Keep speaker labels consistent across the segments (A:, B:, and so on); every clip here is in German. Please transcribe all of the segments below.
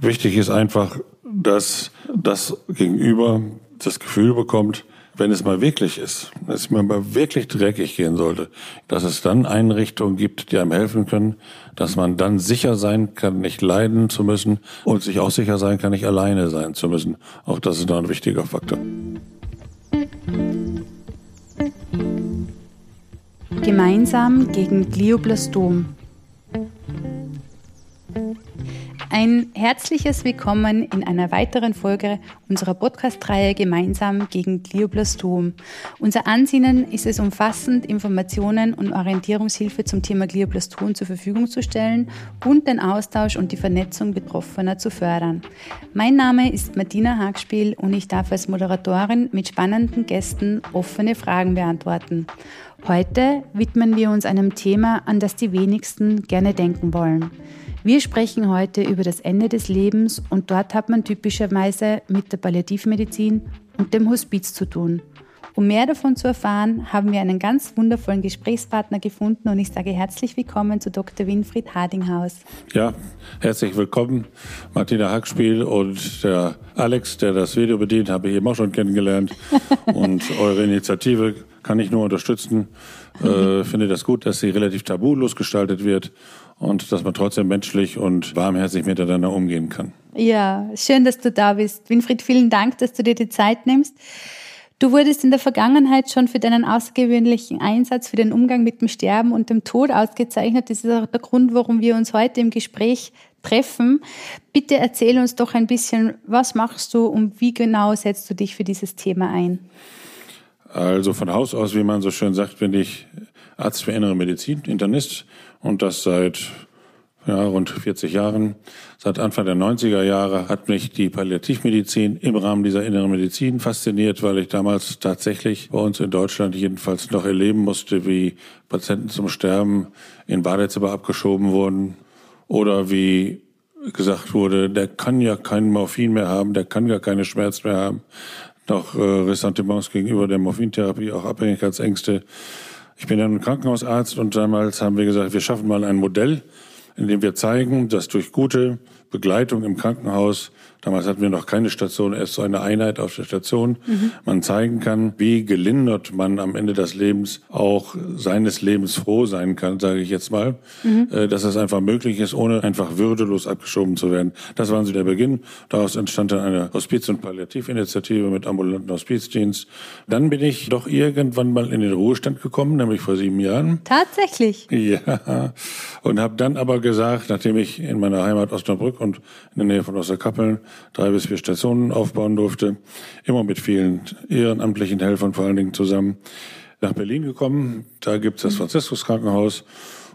A: Wichtig ist einfach, dass das Gegenüber das Gefühl bekommt, wenn es mal wirklich ist, wenn es mir mal wirklich dreckig gehen sollte, dass es dann Einrichtungen gibt, die einem helfen können, dass man dann sicher sein kann, nicht leiden zu müssen und sich auch sicher sein kann, nicht alleine sein zu müssen. Auch das ist noch ein wichtiger Faktor.
B: Gemeinsam gegen Glioblastom. Ein herzliches Willkommen in einer weiteren Folge unserer Podcast-Reihe Gemeinsam gegen Glioblastom. Unser Ansinnen ist es, umfassend Informationen und Orientierungshilfe zum Thema Glioblastom zur Verfügung zu stellen und den Austausch und die Vernetzung Betroffener zu fördern. Mein Name ist Martina Hagspiel und ich darf als Moderatorin mit spannenden Gästen offene Fragen beantworten. Heute widmen wir uns einem Thema, an das die wenigsten gerne denken wollen. Wir sprechen heute über das Ende des Lebens und dort hat man typischerweise mit der Palliativmedizin und dem Hospiz zu tun. Um mehr davon zu erfahren, haben wir einen ganz wundervollen Gesprächspartner gefunden und ich sage herzlich willkommen zu Dr. Winfried Hardinghaus.
A: Ja, herzlich willkommen, Martina Hackspiel und der Alex, der das Video bedient, habe ich eben auch schon kennengelernt. und eure Initiative kann ich nur unterstützen. Äh, finde das gut, dass sie relativ tabulos gestaltet wird und dass man trotzdem menschlich und warmherzig miteinander umgehen kann.
B: Ja, schön, dass du da bist. Winfried, vielen Dank, dass du dir die Zeit nimmst. Du wurdest in der Vergangenheit schon für deinen außergewöhnlichen Einsatz für den Umgang mit dem Sterben und dem Tod ausgezeichnet. Das ist auch der Grund, warum wir uns heute im Gespräch treffen. Bitte erzähl uns doch ein bisschen, was machst du und wie genau setzt du dich für dieses Thema ein?
A: Also von Haus aus, wie man so schön sagt, bin ich Arzt für innere Medizin, Internist und das seit ja, rund 40 Jahren. Seit Anfang der 90er Jahre hat mich die Palliativmedizin im Rahmen dieser inneren Medizin fasziniert, weil ich damals tatsächlich bei uns in Deutschland jedenfalls noch erleben musste, wie Patienten zum Sterben in Badezimmer abgeschoben wurden oder wie gesagt wurde, der kann ja keinen Morphin mehr haben, der kann gar keine Schmerzen mehr haben. Noch äh, Ressentiments gegenüber der Morphintherapie, auch Abhängigkeitsängste. Ich bin dann Krankenhausarzt und damals haben wir gesagt, wir schaffen mal ein Modell, in dem wir zeigen, dass durch gute Begleitung im Krankenhaus Damals hatten wir noch keine Station, erst so eine Einheit auf der Station. Mhm. Man zeigen kann, wie gelindert man am Ende des Lebens auch seines Lebens froh sein kann, sage ich jetzt mal. Mhm. Äh, dass es einfach möglich ist, ohne einfach würdelos abgeschoben zu werden. Das war so der Beginn. Daraus entstand dann eine Hospiz- und Palliativinitiative mit ambulanten Hospizdienst. Dann bin ich doch irgendwann mal in den Ruhestand gekommen, nämlich vor sieben Jahren.
B: Tatsächlich?
A: Ja. Und habe dann aber gesagt, nachdem ich in meiner Heimat Osnabrück und in der Nähe von Osterkappeln drei bis vier Stationen aufbauen durfte, immer mit vielen ehrenamtlichen Helfern vor allen Dingen zusammen, nach Berlin gekommen. Da gibt es das Franziskus Krankenhaus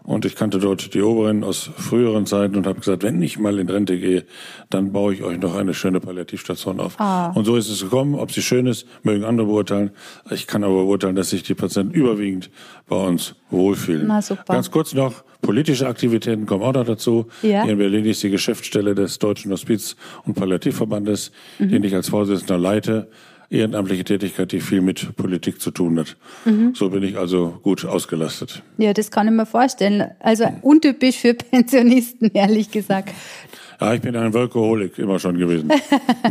A: und ich kannte dort die Oberin aus früheren Zeiten und habe gesagt, wenn ich mal in Rente gehe, dann baue ich euch noch eine schöne Palliativstation auf. Ah. Und so ist es gekommen. Ob sie schön ist, mögen andere beurteilen. Ich kann aber beurteilen, dass sich die Patienten überwiegend bei uns wohlfühlen. Na, super. Ganz kurz noch, politische Aktivitäten kommen auch noch dazu. Ja. Hier in Berlin ist die Geschäftsstelle des Deutschen Hospiz- und Palliativverbandes, mhm. den ich als Vorsitzender leite ehrenamtliche Tätigkeit, die viel mit Politik zu tun hat. Mhm. So bin ich also gut ausgelastet.
B: Ja, das kann ich mir vorstellen. Also untypisch für Pensionisten, ehrlich gesagt.
A: Ja, ich bin ein Workaholic immer schon gewesen.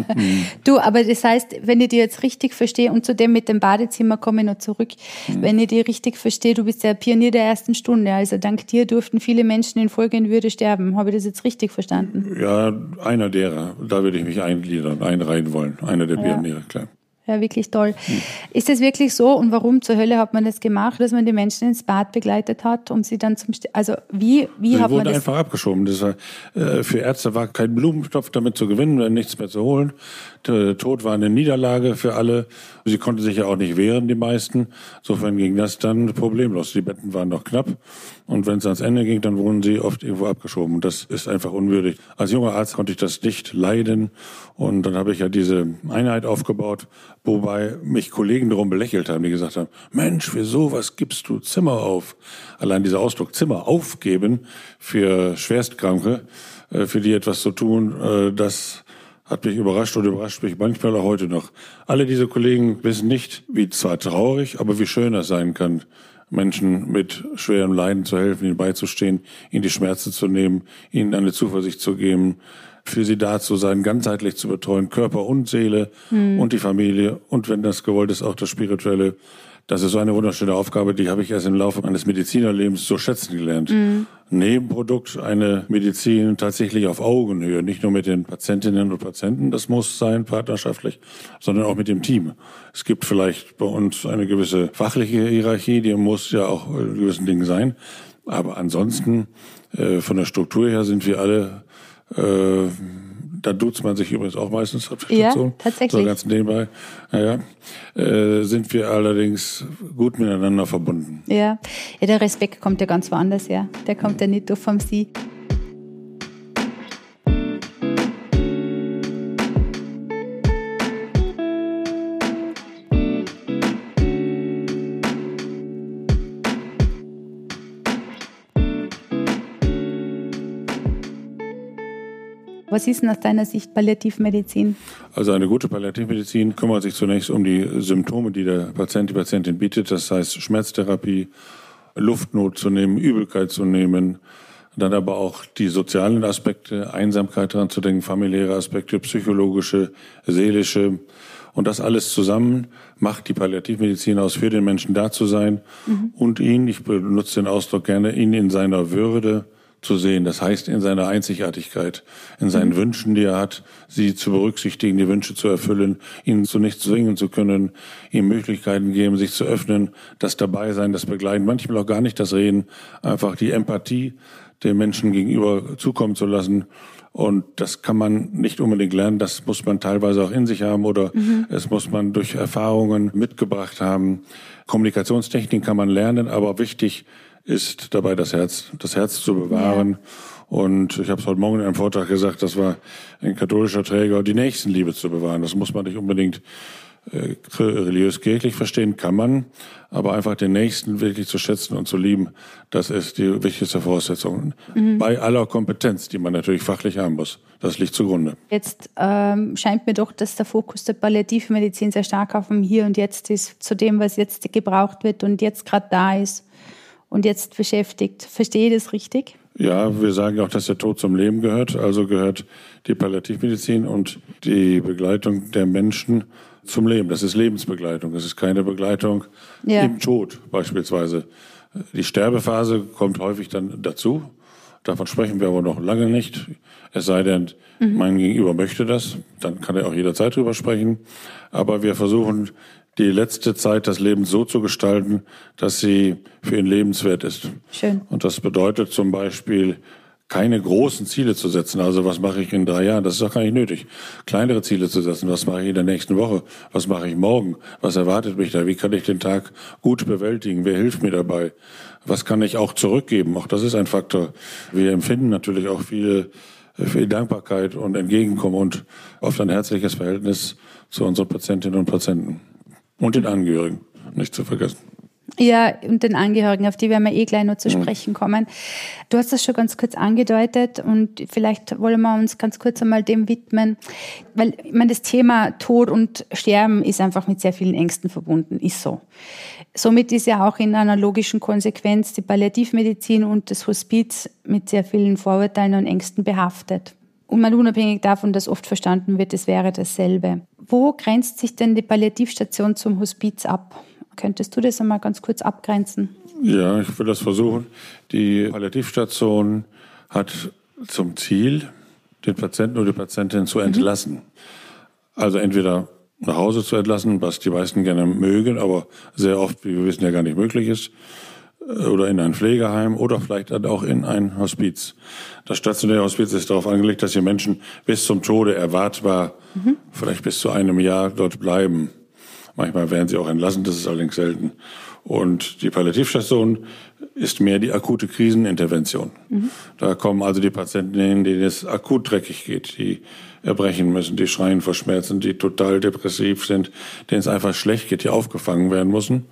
B: du, aber das heißt, wenn ich dir jetzt richtig verstehe, und zu dem mit dem Badezimmer komme ich noch zurück, mhm. wenn ich dir richtig verstehe, du bist der Pionier der ersten Stunde. Also dank dir durften viele Menschen in Folge in Würde sterben. Habe ich das jetzt richtig verstanden?
A: Ja, einer derer. Da würde ich mich eingliedern, einreihen wollen. Einer der Pioniere, ja. klar.
B: Ja, wirklich toll. Hm. Ist es wirklich so und warum zur Hölle hat man das gemacht, dass man die Menschen ins Bad begleitet hat, um sie dann zum, St also wie, wie
A: sie
B: hat man
A: das? einfach abgeschoben. Das war, äh, für Ärzte war kein Blumenstoff damit zu gewinnen, nichts mehr zu holen. Der Tod war eine Niederlage für alle. Sie konnten sich ja auch nicht wehren, die meisten. Insofern ging das dann problemlos. Die Betten waren noch knapp. Und wenn es ans Ende ging, dann wurden sie oft irgendwo abgeschoben. Das ist einfach unwürdig. Als junger Arzt konnte ich das nicht leiden. Und dann habe ich ja diese Einheit aufgebaut, wobei mich Kollegen darum belächelt haben, die gesagt haben, Mensch, für sowas gibst du Zimmer auf. Allein dieser Ausdruck Zimmer aufgeben für Schwerstkranke, äh, für die etwas zu tun, äh, das hat mich überrascht und überrascht mich manchmal auch heute noch. Alle diese Kollegen wissen nicht, wie zwar traurig, aber wie schön es sein kann, Menschen mit schwerem Leiden zu helfen, ihnen beizustehen, ihnen die Schmerzen zu nehmen, ihnen eine Zuversicht zu geben, für sie da zu sein, ganzheitlich zu betreuen, Körper und Seele mhm. und die Familie und wenn das gewollt ist, auch das Spirituelle. Das ist so eine wunderschöne Aufgabe, die habe ich erst im Laufe meines Medizinerlebens so schätzen gelernt. Mhm. Nebenprodukt eine Medizin tatsächlich auf Augenhöhe, nicht nur mit den Patientinnen und Patienten, das muss sein partnerschaftlich, sondern auch mit dem Team. Es gibt vielleicht bei uns eine gewisse fachliche Hierarchie, die muss ja auch in gewissen Dingen sein, aber ansonsten äh, von der Struktur her sind wir alle äh, da duzt man sich übrigens auch meistens
B: auf der Station. Ja, tatsächlich.
A: So ganz nebenbei. Naja, äh, sind wir allerdings gut miteinander verbunden.
B: Ja. ja, der Respekt kommt ja ganz woanders her. Der kommt ja nicht nur vom Sie. Was ist denn aus deiner Sicht Palliativmedizin?
A: Also eine gute Palliativmedizin kümmert sich zunächst um die Symptome, die der Patient, die Patientin bietet. Das heißt Schmerztherapie, Luftnot zu nehmen, Übelkeit zu nehmen, dann aber auch die sozialen Aspekte, Einsamkeit daran zu denken, familiäre Aspekte, psychologische, seelische. Und das alles zusammen macht die Palliativmedizin aus, für den Menschen da zu sein mhm. und ihn, ich benutze den Ausdruck gerne, ihn in seiner Würde zu sehen. Das heißt, in seiner Einzigartigkeit, in seinen mhm. Wünschen, die er hat, sie zu berücksichtigen, die Wünsche zu erfüllen, ihn zu nichts zwingen zu können, ihm Möglichkeiten geben, sich zu öffnen, das Dabeisein, das Begleiten, manchmal auch gar nicht das Reden, einfach die Empathie dem Menschen gegenüber zukommen zu lassen. Und das kann man nicht unbedingt lernen, das muss man teilweise auch in sich haben oder mhm. es muss man durch Erfahrungen mitgebracht haben. Kommunikationstechnik kann man lernen, aber wichtig ist dabei das Herz, das Herz zu bewahren. Ja. Und ich habe es heute Morgen in einem Vortrag gesagt, das war ein katholischer Träger, die Nächstenliebe zu bewahren. Das muss man nicht unbedingt äh, religiös-kirchlich verstehen, kann man, aber einfach den Nächsten wirklich zu schätzen und zu lieben, das ist die wichtigste Voraussetzung. Mhm. Bei aller Kompetenz, die man natürlich fachlich haben muss. Das liegt zugrunde.
B: Jetzt ähm, scheint mir doch, dass der Fokus der Palliativmedizin sehr stark auf dem Hier und Jetzt ist, zu dem, was jetzt gebraucht wird und jetzt gerade da ist und jetzt beschäftigt. Verstehe ich das richtig?
A: Ja, wir sagen auch, dass der Tod zum Leben gehört. Also gehört die Palliativmedizin und die Begleitung der Menschen zum Leben. Das ist Lebensbegleitung. Das ist keine Begleitung ja. im Tod beispielsweise. Die Sterbephase kommt häufig dann dazu. Davon sprechen wir aber noch lange nicht. Es sei denn, mhm. mein Gegenüber möchte das, dann kann er auch jederzeit drüber sprechen. Aber wir versuchen die letzte Zeit des Lebens so zu gestalten, dass sie für ihn lebenswert ist.
B: Schön.
A: Und das bedeutet zum Beispiel, keine großen Ziele zu setzen. Also was mache ich in drei Jahren? Das ist auch gar nicht nötig. Kleinere Ziele zu setzen. Was mache ich in der nächsten Woche? Was mache ich morgen? Was erwartet mich da? Wie kann ich den Tag gut bewältigen? Wer hilft mir dabei? Was kann ich auch zurückgeben? Auch das ist ein Faktor. Wir empfinden natürlich auch viel, viel Dankbarkeit und Entgegenkommen und oft ein herzliches Verhältnis zu unseren Patientinnen und Patienten. Und den Angehörigen, nicht zu vergessen.
B: Ja, und den Angehörigen, auf die werden wir eh gleich noch zu mhm. sprechen kommen. Du hast das schon ganz kurz angedeutet und vielleicht wollen wir uns ganz kurz einmal dem widmen, weil ich meine, das Thema Tod und Sterben ist einfach mit sehr vielen Ängsten verbunden, ist so. Somit ist ja auch in einer logischen Konsequenz die Palliativmedizin und das Hospiz mit sehr vielen Vorurteilen und Ängsten behaftet. Und mal unabhängig davon, dass oft verstanden wird, es wäre dasselbe. Wo grenzt sich denn die Palliativstation zum Hospiz ab? Könntest du das einmal ganz kurz abgrenzen?
A: Ja, ich will das versuchen. Die Palliativstation hat zum Ziel, den Patienten oder die Patientin zu mhm. entlassen. Mhm. Also entweder nach Hause zu entlassen, was die meisten gerne mögen, aber sehr oft, wie wir wissen, ja gar nicht möglich ist, oder in ein Pflegeheim oder vielleicht auch in ein Hospiz. Das stationäre Hospiz ist darauf angelegt, dass die Menschen bis zum Tode erwartbar, mhm. vielleicht bis zu einem Jahr dort bleiben. Manchmal werden sie auch entlassen, das ist allerdings selten. Und die Palliativstation ist mehr die akute Krisenintervention. Mhm. Da kommen also die Patienten hin, denen es akut dreckig geht, die erbrechen müssen, die schreien vor Schmerzen, die total depressiv sind, denen es einfach schlecht geht, die aufgefangen werden müssen.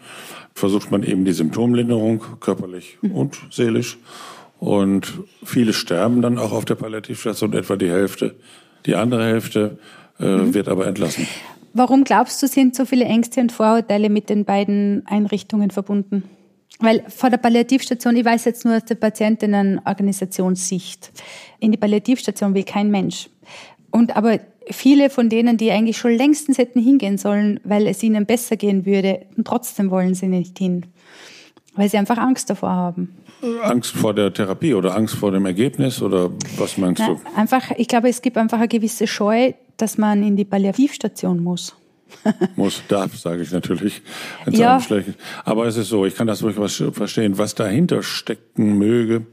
A: Versucht man eben die Symptomlinderung, körperlich mhm. und seelisch. Und viele sterben dann auch auf der Palliativstation, etwa die Hälfte. Die andere Hälfte äh, mhm. wird aber entlassen.
B: Warum glaubst du, sind so viele Ängste und Vorurteile mit den beiden Einrichtungen verbunden? Weil vor der Palliativstation, ich weiß jetzt nur aus der Patientinnenorganisationssicht, in die Palliativstation will kein Mensch. Und aber viele von denen, die eigentlich schon längstens hätten hingehen sollen, weil es ihnen besser gehen würde, und trotzdem wollen sie nicht hin, weil sie einfach Angst davor haben.
A: Angst vor der Therapie oder Angst vor dem Ergebnis oder was meinst Na, du?
B: Einfach, ich glaube, es gibt einfach eine gewisse Scheu, dass man in die Palliativstation muss.
A: muss, darf, sage ich natürlich. Ja. Aber es ist so, ich kann das durchaus verstehen. Was dahinter stecken möge,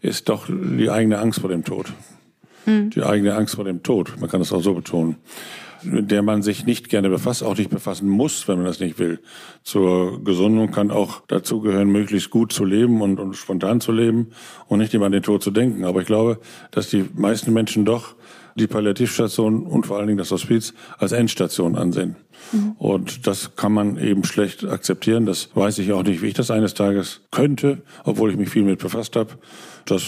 A: ist doch die eigene Angst vor dem Tod. Mhm. Die eigene Angst vor dem Tod. Man kann das auch so betonen mit der man sich nicht gerne befasst, auch nicht befassen muss, wenn man das nicht will. Zur Gesundung kann auch dazugehören, möglichst gut zu leben und, und spontan zu leben und nicht immer an den Tod zu denken. Aber ich glaube, dass die meisten Menschen doch die Palliativstation und vor allen Dingen das Hospiz als Endstation ansehen. Mhm. Und das kann man eben schlecht akzeptieren. Das weiß ich auch nicht, wie ich das eines Tages könnte, obwohl ich mich viel mit befasst habe. Das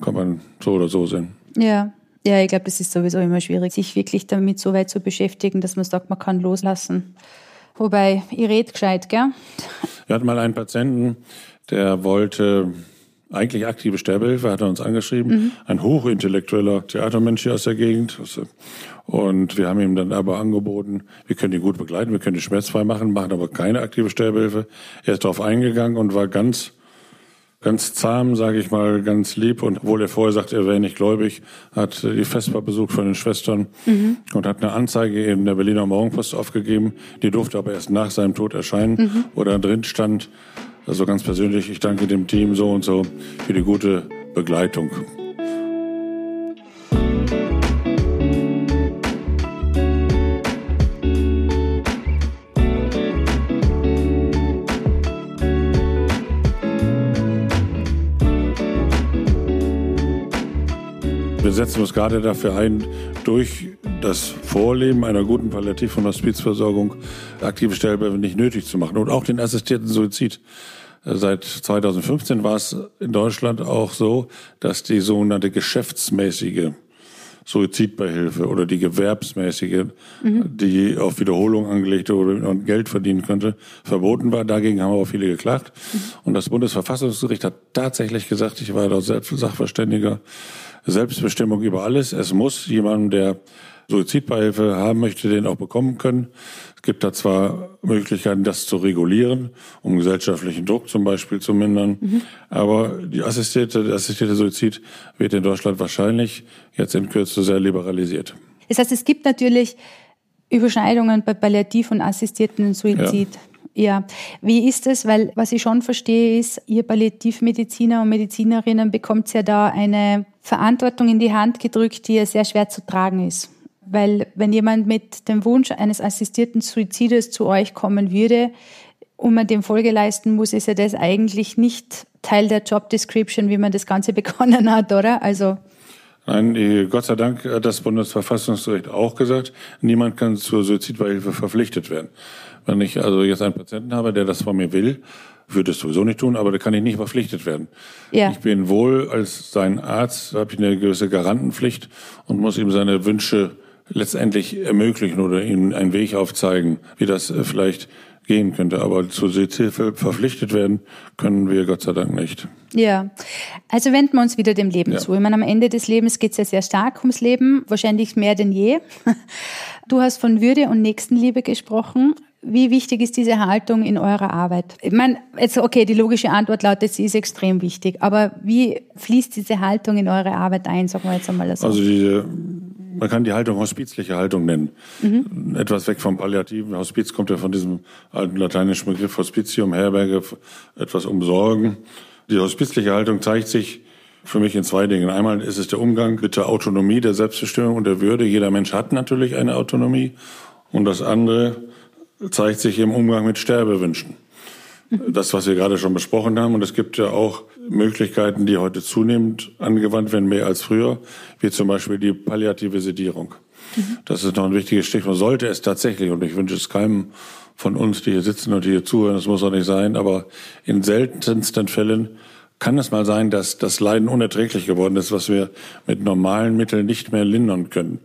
A: kann man so oder so sehen.
B: Ja. Ja, ich glaube, das ist sowieso immer schwierig, sich wirklich damit so weit zu beschäftigen, dass man sagt, man kann loslassen. Wobei, ich rede gescheit, gell?
A: Wir hatten mal einen Patienten, der wollte eigentlich aktive Sterbehilfe, hat er uns angeschrieben. Mhm. Ein hochintellektueller Theatermensch hier aus der Gegend. Und wir haben ihm dann aber angeboten, wir können ihn gut begleiten, wir können ihn schmerzfrei machen, machen aber keine aktive Sterbehilfe. Er ist darauf eingegangen und war ganz ganz zahm, sage ich mal, ganz lieb. Und obwohl er vorher sagt, er wäre nicht gläubig, hat die Vesper besucht von den Schwestern mhm. und hat eine Anzeige in der Berliner Morgenpost aufgegeben. Die durfte aber erst nach seinem Tod erscheinen, mhm. wo da drin stand, also ganz persönlich, ich danke dem Team so und so für die gute Begleitung. Setzen uns gerade dafür ein, durch das Vorleben einer guten Palliativ- und Hospizversorgung aktive Stellbehörden nicht nötig zu machen und auch den assistierten Suizid. Seit 2015 war es in Deutschland auch so, dass die sogenannte geschäftsmäßige Suizidbeihilfe oder die gewerbsmäßige, mhm. die auf Wiederholung angelegte oder Geld verdienen könnte, verboten war. Dagegen haben auch viele geklagt. Mhm. Und das Bundesverfassungsgericht hat tatsächlich gesagt, ich war dort selbst Sachverständiger, Selbstbestimmung über alles. Es muss jemand, der Suizidbeihilfe haben möchte, den auch bekommen können. Es gibt da zwar Möglichkeiten, das zu regulieren, um gesellschaftlichen Druck zum Beispiel zu mindern, mhm. aber die assistierte, der assistierte Suizid wird in Deutschland wahrscheinlich jetzt in Kürze sehr liberalisiert.
B: Das heißt, es gibt natürlich Überschneidungen bei Palliativ- und assistierten Suizid. Ja. Ja, wie ist es? Weil was ich schon verstehe, ist, ihr Palliativmediziner und Medizinerinnen bekommt ja da eine Verantwortung in die Hand gedrückt, die ja sehr schwer zu tragen ist. Weil wenn jemand mit dem Wunsch eines assistierten Suizides zu euch kommen würde, und man dem Folge leisten muss, ist ja das eigentlich nicht Teil der Job Description, wie man das Ganze begonnen hat, oder? Also
A: Nein, Gott sei Dank hat das Bundesverfassungsgericht auch gesagt, niemand kann zur Suizidbeihilfe verpflichtet werden. Wenn ich also jetzt einen Patienten habe, der das von mir will, würde es sowieso nicht tun, aber da kann ich nicht verpflichtet werden. Ja. Ich bin wohl als sein Arzt, habe ich eine gewisse Garantenpflicht und muss ihm seine Wünsche letztendlich ermöglichen oder ihm einen Weg aufzeigen, wie das äh, vielleicht gehen könnte. Aber zu Suizidhilfe verpflichtet werden können wir Gott sei Dank nicht.
B: Ja, also wenden wir uns wieder dem Leben ja. zu. Ich meine, am Ende des Lebens geht es ja sehr stark ums Leben, wahrscheinlich mehr denn je. Du hast von Würde und Nächstenliebe gesprochen. Wie wichtig ist diese Haltung in eurer Arbeit? Ich meine, jetzt, okay, die logische Antwort lautet, sie ist extrem wichtig. Aber wie fließt diese Haltung in eure Arbeit ein, sagen wir jetzt einmal so?
A: Also diese, man kann die Haltung hospizliche Haltung nennen. Mhm. Etwas weg vom Palliativen. Hospiz kommt ja von diesem alten lateinischen Begriff Hospitium, Herberge, etwas umsorgen. Die hospizliche Haltung zeigt sich für mich in zwei Dingen. Einmal ist es der Umgang mit der Autonomie, der Selbstbestimmung und der Würde. Jeder Mensch hat natürlich eine Autonomie. Und das andere zeigt sich im Umgang mit Sterbewünschen. Das, was wir gerade schon besprochen haben. Und es gibt ja auch Möglichkeiten, die heute zunehmend angewandt werden, mehr als früher, wie zum Beispiel die palliative Sedierung. Das ist noch ein wichtiges Stichwort. Sollte es tatsächlich, und ich wünsche es keinem von uns, die hier sitzen und die hier zuhören, das muss auch nicht sein, aber in seltensten Fällen kann es mal sein, dass das Leiden unerträglich geworden ist, was wir mit normalen Mitteln nicht mehr lindern können.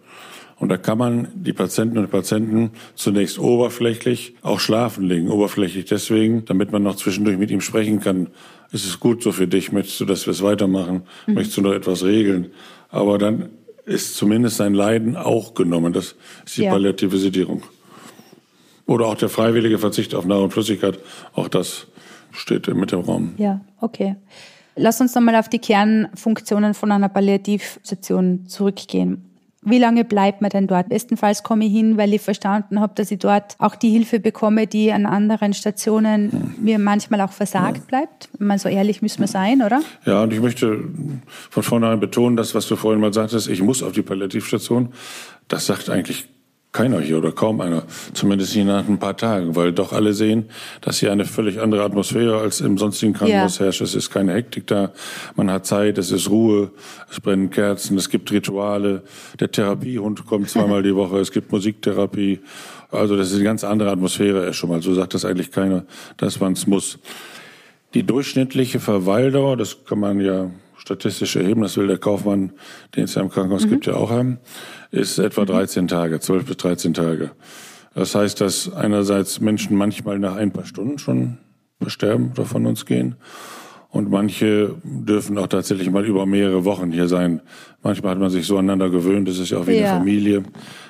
A: Und da kann man die Patienten und Patienten zunächst oberflächlich auch schlafen legen. Oberflächlich deswegen, damit man noch zwischendurch mit ihm sprechen kann. Ist es gut so für dich? Möchtest du, dass wir es weitermachen? Mhm. Möchtest du noch etwas regeln? Aber dann ist zumindest sein Leiden auch genommen. Das ist die ja. palliative Sedierung. Oder auch der freiwillige Verzicht auf Nahrung und Flüssigkeit. Auch das steht mit dem Raum.
B: Ja, okay. Lass uns nochmal auf die Kernfunktionen von einer Palliativstation zurückgehen. Wie lange bleibt man denn dort? Bestenfalls komme ich hin, weil ich verstanden habe, dass ich dort auch die Hilfe bekomme, die an anderen Stationen mir manchmal auch versagt ja. bleibt. Man so ehrlich müssen wir sein, oder?
A: Ja, und ich möchte von vornherein betonen, dass was du vorhin mal sagtest, ich muss auf die Palliativstation. Das sagt eigentlich keiner hier oder kaum einer, zumindest nicht nach ein paar Tagen, weil doch alle sehen, dass hier eine völlig andere Atmosphäre als im sonstigen Krankenhaus ja. herrscht. Es ist keine Hektik da, man hat Zeit, es ist Ruhe, es brennen Kerzen, es gibt Rituale, der Therapiehund kommt zweimal die Woche, es gibt Musiktherapie. Also das ist eine ganz andere Atmosphäre erst schon mal. So sagt das eigentlich keiner, dass man es muss. Die durchschnittliche Verweildauer, das kann man ja statistisch erheben, das will der Kaufmann, den es ja im Krankenhaus mhm. gibt, ja auch haben, ist etwa 13 mhm. Tage, 12 bis 13 Tage. Das heißt, dass einerseits Menschen manchmal nach ein paar Stunden schon versterben oder von uns gehen. Und manche dürfen auch tatsächlich mal über mehrere Wochen hier sein. Manchmal hat man sich so aneinander gewöhnt, das ist ja auch wie ja. eine Familie,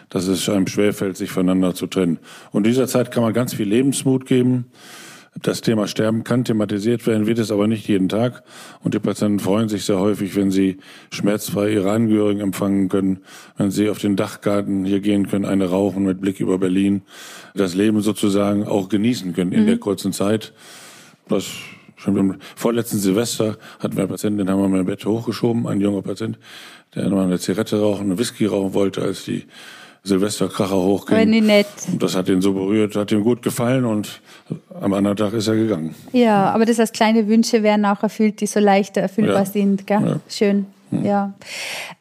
A: dass es einem schwerfällt, sich voneinander zu trennen. Und in dieser Zeit kann man ganz viel Lebensmut geben das Thema Sterben kann thematisiert werden, wird es aber nicht jeden Tag. Und die Patienten freuen sich sehr häufig, wenn sie schmerzfrei ihre Angehörigen empfangen können, wenn sie auf den Dachgarten hier gehen können, eine rauchen mit Blick über Berlin, das Leben sozusagen auch genießen können in mhm. der kurzen Zeit. Das schon im vorletzten Silvester hatten wir einen Patienten, den haben wir im Bett hochgeschoben, ein junger Patient, der noch eine Zigarette rauchen, eine Whisky rauchen wollte, als die Silvesterkracher hochging.
B: Wenn die nett.
A: Das hat ihn so berührt, hat ihm gut gefallen und am anderen Tag ist er gegangen.
B: Ja, aber das heißt, kleine Wünsche werden auch erfüllt, die so leichter erfüllbar ja. sind. Gell? Ja. Schön. Hm. Ja.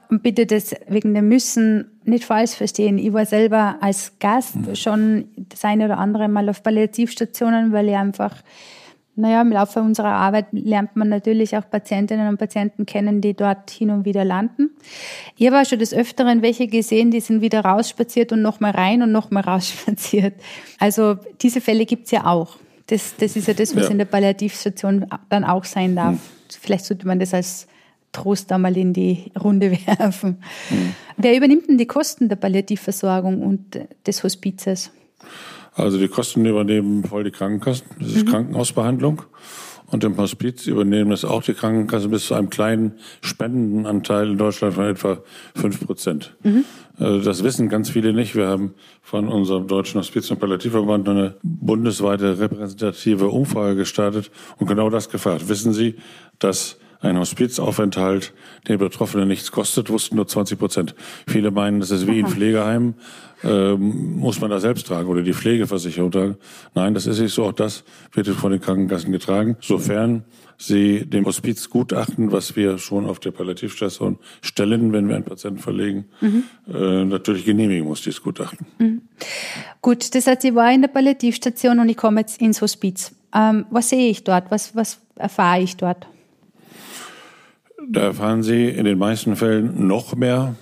B: Und bitte das wegen dem Müssen nicht falsch verstehen. Ich war selber als Gast hm. schon das eine oder andere Mal auf Palliativstationen, weil ich einfach naja, im Laufe unserer Arbeit lernt man natürlich auch Patientinnen und Patienten kennen, die dort hin und wieder landen. Ich habe auch schon des Öfteren welche gesehen, die sind wieder rausspaziert und nochmal rein und nochmal rausspaziert. Also diese Fälle gibt's ja auch. Das, das ist ja das, was ja. in der Palliativstation dann auch sein darf. Hm. Vielleicht sollte man das als Trost einmal in die Runde werfen. Hm. Wer übernimmt denn die Kosten der Palliativversorgung und des Hospizes?
A: Also die Kosten übernehmen voll die Krankenkassen. Das ist mhm. Krankenhausbehandlung. Und im Hospiz übernehmen es auch die Krankenkassen bis zu einem kleinen Spendenanteil in Deutschland von etwa fünf Prozent. Mhm. Also das wissen ganz viele nicht. Wir haben von unserem Deutschen Hospiz- und Palliativverband eine bundesweite repräsentative Umfrage gestartet und genau das gefragt. Wissen Sie, dass ein Hospizaufenthalt den Betroffenen nichts kostet, wussten nur 20 Prozent. Viele meinen, das ist wie in Pflegeheimen, ähm, muss man da selbst tragen oder die Pflegeversicherung tragen. Nein, das ist nicht so. Auch das wird von den Krankenkassen getragen, sofern sie dem Hospiz gutachten, was wir schon auf der Palliativstation stellen, wenn wir einen Patienten verlegen, mhm. äh, natürlich genehmigen muss, dieses Gutachten. Mhm.
B: Gut, das heißt, ich war in der Palliativstation und ich komme jetzt ins Hospiz. Ähm, was sehe ich dort? Was, was erfahre ich dort?
A: Da erfahren Sie in den meisten Fällen noch mehr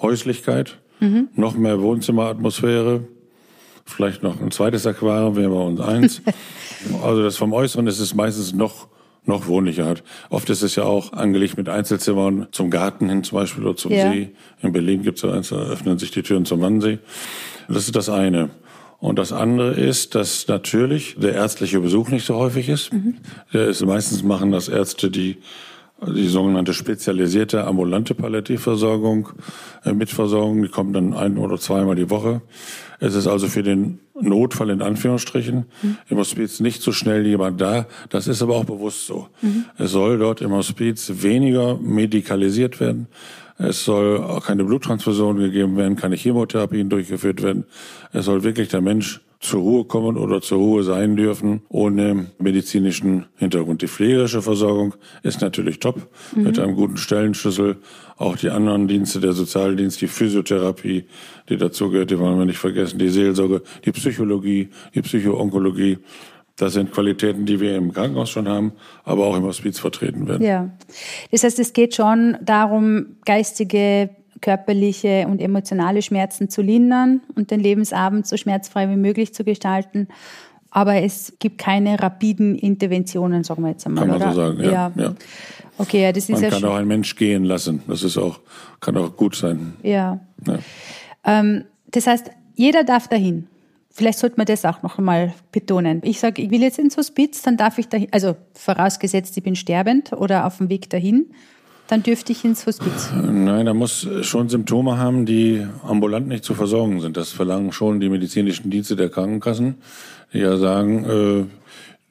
A: Häuslichkeit, mhm. noch mehr Wohnzimmeratmosphäre, vielleicht noch ein zweites Aquarium, wäre bei uns eins. also das vom Äußeren ist es meistens noch noch wohnlicher hat. Oft ist es ja auch angelegt mit Einzelzimmern zum Garten hin zum Beispiel oder zum ja. See. In Berlin gibt es ja eins, da öffnen sich die Türen zum Wannsee. Das ist das eine. Und das andere ist, dass natürlich der ärztliche Besuch nicht so häufig ist. Mhm. Der ist meistens machen das Ärzte, die die sogenannte spezialisierte ambulante Palliativversorgung, äh, Mitversorgung, die kommt dann ein oder zweimal die Woche. Es ist also für den Notfall in Anführungsstrichen mhm. im Hospiz nicht so schnell jemand da. Das ist aber auch bewusst so. Mhm. Es soll dort im Hospiz weniger medikalisiert werden. Es soll auch keine Bluttransfusion gegeben werden, keine Chemotherapien durchgeführt werden. Es soll wirklich der Mensch zur Ruhe kommen oder zur Ruhe sein dürfen, ohne medizinischen Hintergrund. Die pflegerische Versorgung ist natürlich top, mhm. mit einem guten Stellenschlüssel. Auch die anderen Dienste, der Sozialdienst, die Physiotherapie, die dazugehört, die wollen wir nicht vergessen, die Seelsorge, die Psychologie, die Psychoonkologie. Das sind Qualitäten, die wir im Krankenhaus schon haben, aber auch im Hospiz vertreten werden.
B: Ja. Das heißt, es geht schon darum, geistige körperliche und emotionale Schmerzen zu lindern und den Lebensabend so schmerzfrei wie möglich zu gestalten. Aber es gibt keine rapiden Interventionen, sagen wir jetzt einmal.
A: Kann man
B: oder?
A: so sagen, ja. ja.
B: Okay, ja, das ist
A: man
B: ja
A: kann auch einen Mensch gehen lassen. Das ist auch, kann auch gut sein.
B: Ja. ja. Ähm, das heißt, jeder darf dahin. Vielleicht sollte man das auch noch einmal betonen. Ich sage, ich will jetzt ins Hospiz, dann darf ich dahin, also vorausgesetzt, ich bin sterbend oder auf dem Weg dahin, dann dürfte ich ins Hospiz.
A: Nein, da muss schon Symptome haben, die ambulant nicht zu versorgen sind. Das verlangen schon die medizinischen Dienste der Krankenkassen, die ja sagen, äh,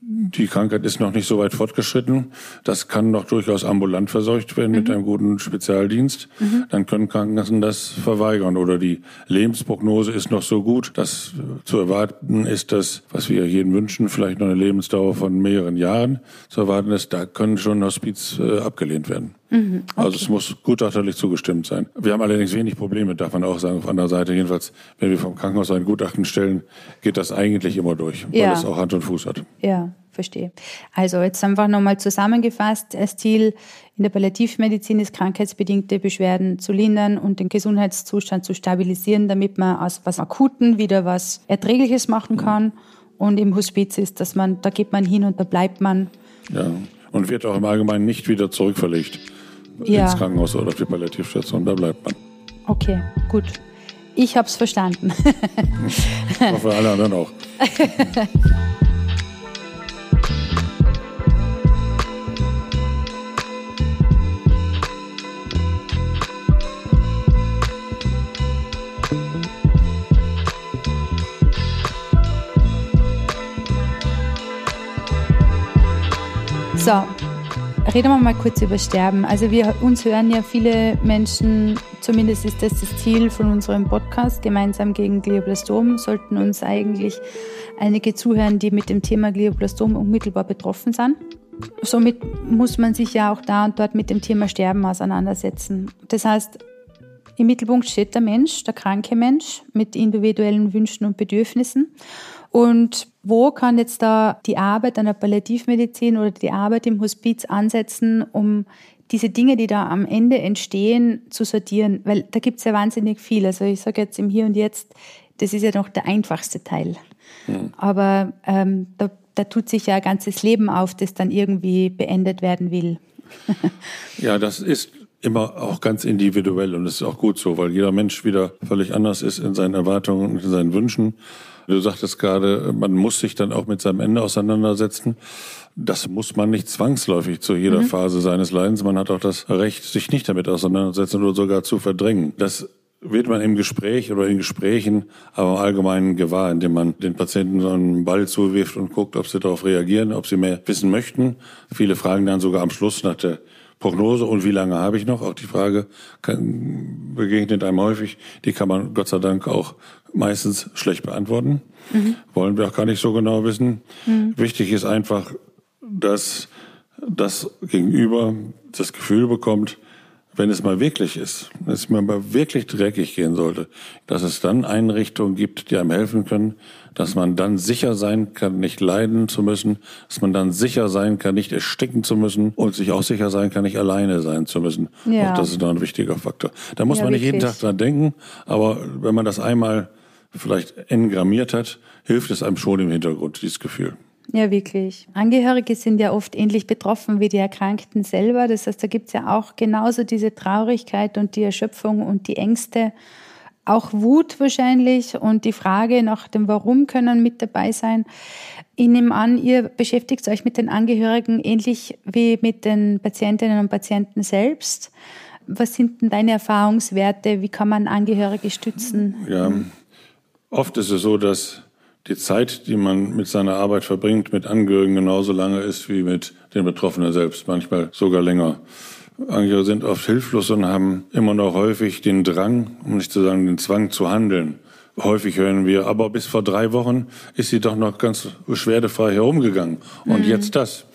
A: die Krankheit ist noch nicht so weit fortgeschritten. Das kann doch durchaus ambulant versorgt werden mhm. mit einem guten Spezialdienst. Mhm. Dann können Krankenkassen das verweigern. Oder die Lebensprognose ist noch so gut, dass zu erwarten ist, dass, was wir jedem wünschen, vielleicht noch eine Lebensdauer von mehreren Jahren zu erwarten ist. Da können schon Hospiz äh, abgelehnt werden. Mhm, okay. Also es muss gutachterlich zugestimmt sein. Wir haben allerdings wenig Probleme, darf man auch sagen, auf anderer Seite. Jedenfalls, wenn wir vom Krankenhaus ein Gutachten stellen, geht das eigentlich immer durch, weil ja. es auch Hand und Fuß hat.
B: Ja, verstehe. Also jetzt einfach nochmal zusammengefasst. Das Ziel in der Palliativmedizin ist, krankheitsbedingte Beschwerden zu lindern und den Gesundheitszustand zu stabilisieren, damit man aus was Akuten wieder was Erträgliches machen kann. Und im Hospiz ist, dass man, da geht man hin und da bleibt man.
A: Ja, und wird auch im Allgemeinen nicht wieder zurückverlegt ja. ins Krankenhaus oder auf die Palliativstation. Da bleibt man.
B: Okay, gut. Ich habe es verstanden.
A: ich hoffe, alle anderen auch.
B: So, reden wir mal kurz über Sterben. Also wir uns hören ja viele Menschen, zumindest ist das das Ziel von unserem Podcast, gemeinsam gegen Glioblastom, sollten uns eigentlich einige zuhören, die mit dem Thema Glioblastom unmittelbar betroffen sind. Somit muss man sich ja auch da und dort mit dem Thema Sterben auseinandersetzen. Das heißt, im Mittelpunkt steht der Mensch, der kranke Mensch mit individuellen Wünschen und Bedürfnissen. Und wo kann jetzt da die Arbeit an der Palliativmedizin oder die Arbeit im Hospiz ansetzen, um diese Dinge, die da am Ende entstehen, zu sortieren? Weil da gibt es ja wahnsinnig viel. Also ich sage jetzt im Hier und Jetzt, das ist ja noch der einfachste Teil. Mhm. Aber ähm, da, da tut sich ja ein ganzes Leben auf, das dann irgendwie beendet werden will.
A: ja, das ist immer auch ganz individuell und das ist auch gut so, weil jeder Mensch wieder völlig anders ist in seinen Erwartungen und in seinen Wünschen. Du sagtest gerade, man muss sich dann auch mit seinem Ende auseinandersetzen. Das muss man nicht zwangsläufig zu jeder mhm. Phase seines Leidens. Man hat auch das Recht, sich nicht damit auseinanderzusetzen oder sogar zu verdrängen. Das wird man im Gespräch oder in Gesprächen, aber im Allgemeinen gewahr, indem man den Patienten so einen Ball zuwirft und guckt, ob sie darauf reagieren, ob sie mehr wissen möchten. Viele fragen dann sogar am Schluss nach der Prognose und wie lange habe ich noch? Auch die Frage kann, begegnet einem häufig. Die kann man Gott sei Dank auch meistens schlecht beantworten. Mhm. Wollen wir auch gar nicht so genau wissen. Mhm. Wichtig ist einfach, dass das Gegenüber das Gefühl bekommt, wenn es mal wirklich ist, wenn es mir mal wirklich dreckig gehen sollte, dass es dann Einrichtungen gibt, die einem helfen können, dass man dann sicher sein kann, nicht leiden zu müssen, dass man dann sicher sein kann, nicht ersticken zu müssen und sich auch sicher sein kann, nicht alleine sein zu müssen. Ja. Auch das ist noch ein wichtiger Faktor. Da muss ja, man nicht wirklich. jeden Tag dran denken, aber wenn man das einmal vielleicht engrammiert hat, hilft es einem schon im Hintergrund, dieses Gefühl.
B: Ja, wirklich. Angehörige sind ja oft ähnlich betroffen wie die Erkrankten selber. Das heißt, da gibt's ja auch genauso diese Traurigkeit und die Erschöpfung und die Ängste. Auch Wut wahrscheinlich und die Frage nach dem Warum können mit dabei sein. Ich nehme an, ihr beschäftigt euch mit den Angehörigen ähnlich wie mit den Patientinnen und Patienten selbst. Was sind denn deine Erfahrungswerte? Wie kann man Angehörige stützen?
A: Ja, oft ist es so, dass die Zeit, die man mit seiner Arbeit verbringt, mit Angehörigen genauso lange ist wie mit den Betroffenen selbst, manchmal sogar länger. Angehörige sind oft hilflos und haben immer noch häufig den Drang, um nicht zu sagen den Zwang zu handeln. Häufig hören wir, aber bis vor drei Wochen ist sie doch noch ganz beschwerdefrei herumgegangen. Und mhm. jetzt das.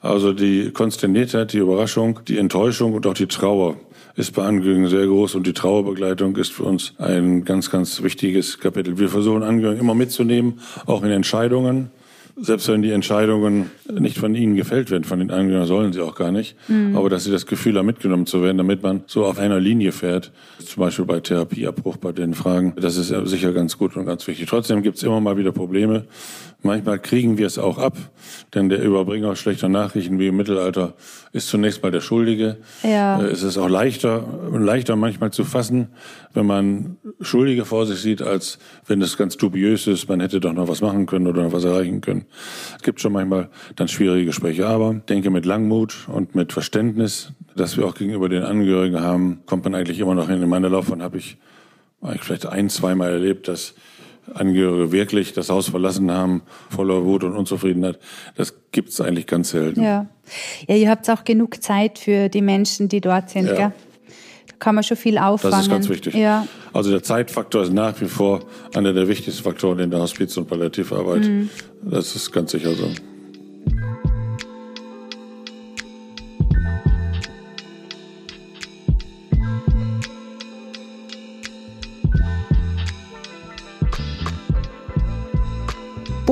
A: Also die Konsterniertheit, die Überraschung, die Enttäuschung und auch die Trauer ist bei Angehörigen sehr groß und die Trauerbegleitung ist für uns ein ganz, ganz wichtiges Kapitel. Wir versuchen Angehörigen immer mitzunehmen, auch in Entscheidungen. selbst wenn die Entscheidungen nicht von ihnen gefällt werden, von den Angehörigen sollen sie auch gar nicht, mhm. aber dass sie das Gefühl haben, mitgenommen zu werden, damit man so auf einer Linie fährt, zum Beispiel bei Therapieabbruch, bei den Fragen, das ist sicher ganz gut und ganz wichtig. Trotzdem gibt es immer mal wieder Probleme. Manchmal kriegen wir es auch ab, denn der Überbringer schlechter Nachrichten wie im Mittelalter ist zunächst mal der Schuldige. Ja. Äh, es ist auch leichter, leichter manchmal zu fassen, wenn man Schuldige vor sich sieht, als wenn es ganz dubiös ist, man hätte doch noch was machen können oder noch was erreichen können. Es gibt schon manchmal dann schwierige Gespräche, aber denke mit Langmut und mit Verständnis, das wir auch gegenüber den Angehörigen haben, kommt man eigentlich immer noch hin. In meiner Laufbahn habe ich eigentlich vielleicht ein, zweimal erlebt, dass Angehörige wirklich das Haus verlassen haben, voller Wut und Unzufriedenheit. Das gibt's eigentlich ganz selten.
B: Ja. ja, ihr habt auch genug Zeit für die Menschen, die dort sind, ja. gell? Da kann man schon viel auffangen. Das ist
A: ganz wichtig. Ja. Also der Zeitfaktor ist nach wie vor einer der wichtigsten Faktoren in der Hospiz- und Palliativarbeit. Mhm. Das ist ganz sicher so.